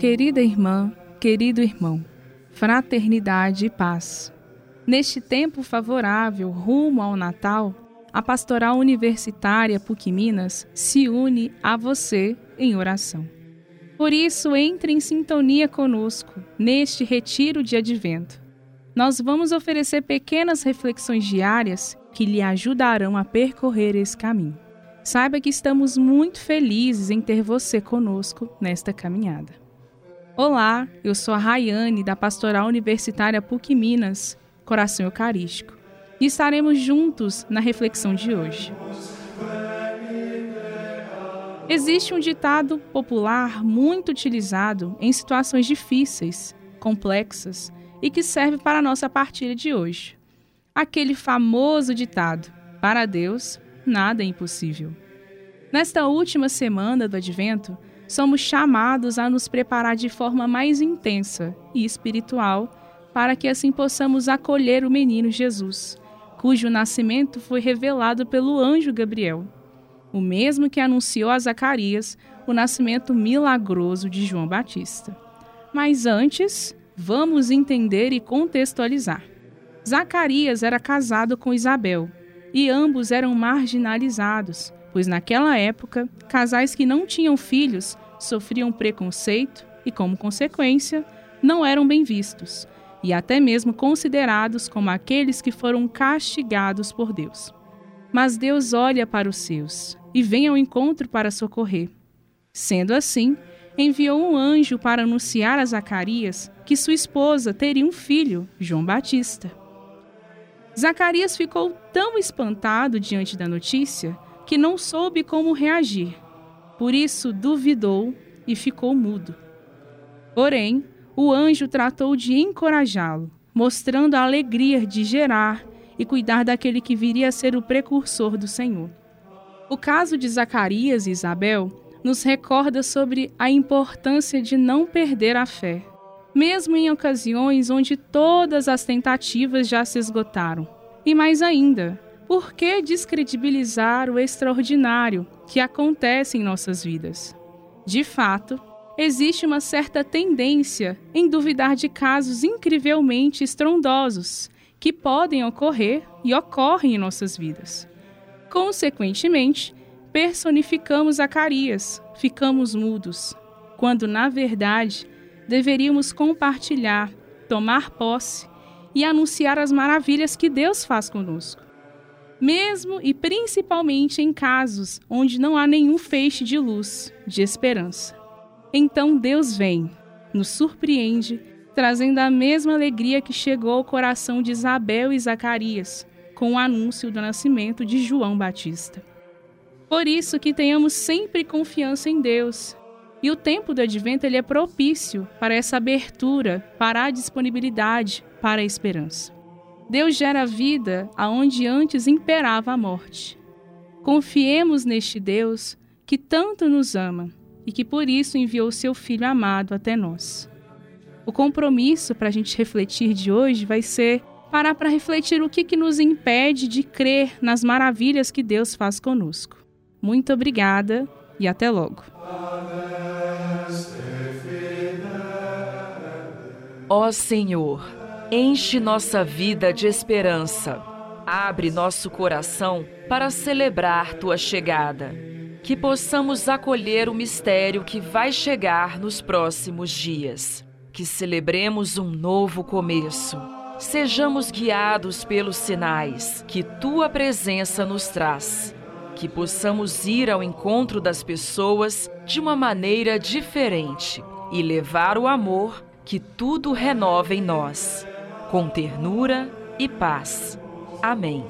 Querida irmã, querido irmão, fraternidade e paz. Neste tempo favorável rumo ao Natal, a Pastoral Universitária PUC Minas se une a você em oração. Por isso, entre em sintonia conosco neste retiro de advento. Nós vamos oferecer pequenas reflexões diárias que lhe ajudarão a percorrer esse caminho. Saiba que estamos muito felizes em ter você conosco nesta caminhada. Olá, eu sou a Rayane, da Pastoral Universitária PUC Minas, Coração Eucarístico, e estaremos juntos na reflexão de hoje. Existe um ditado popular muito utilizado em situações difíceis, complexas e que serve para a nossa partilha de hoje. Aquele famoso ditado: Para Deus, nada é impossível. Nesta última semana do Advento, somos chamados a nos preparar de forma mais intensa e espiritual para que assim possamos acolher o menino Jesus, cujo nascimento foi revelado pelo anjo Gabriel, o mesmo que anunciou a Zacarias o nascimento milagroso de João Batista. Mas antes, vamos entender e contextualizar. Zacarias era casado com Isabel e ambos eram marginalizados pois naquela época, casais que não tinham filhos sofriam preconceito e, como consequência, não eram bem vistos e até mesmo considerados como aqueles que foram castigados por Deus. Mas Deus olha para os seus e vem ao encontro para socorrer. Sendo assim, enviou um anjo para anunciar a Zacarias que sua esposa teria um filho, João Batista. Zacarias ficou tão espantado diante da notícia que não soube como reagir. Por isso duvidou e ficou mudo. Porém, o anjo tratou de encorajá-lo, mostrando a alegria de gerar e cuidar daquele que viria a ser o precursor do Senhor. O caso de Zacarias e Isabel nos recorda sobre a importância de não perder a fé, mesmo em ocasiões onde todas as tentativas já se esgotaram. E mais ainda, por que descredibilizar o extraordinário que acontece em nossas vidas? De fato, existe uma certa tendência em duvidar de casos incrivelmente estrondosos que podem ocorrer e ocorrem em nossas vidas. Consequentemente, personificamos Zacarias, ficamos mudos, quando na verdade deveríamos compartilhar, tomar posse e anunciar as maravilhas que Deus faz conosco mesmo e principalmente em casos onde não há nenhum feixe de luz, de esperança. Então Deus vem, nos surpreende, trazendo a mesma alegria que chegou ao coração de Isabel e Zacarias com o anúncio do nascimento de João Batista. Por isso que tenhamos sempre confiança em Deus. E o tempo do advento ele é propício para essa abertura, para a disponibilidade, para a esperança. Deus gera vida aonde antes imperava a morte. Confiemos neste Deus que tanto nos ama e que por isso enviou seu Filho amado até nós. O compromisso para a gente refletir de hoje vai ser parar para refletir o que, que nos impede de crer nas maravilhas que Deus faz conosco. Muito obrigada e até logo. Ó Senhor, Enche nossa vida de esperança. Abre nosso coração para celebrar tua chegada. Que possamos acolher o mistério que vai chegar nos próximos dias. Que celebremos um novo começo. Sejamos guiados pelos sinais que tua presença nos traz. Que possamos ir ao encontro das pessoas de uma maneira diferente e levar o amor que tudo renova em nós com ternura e paz. Amém.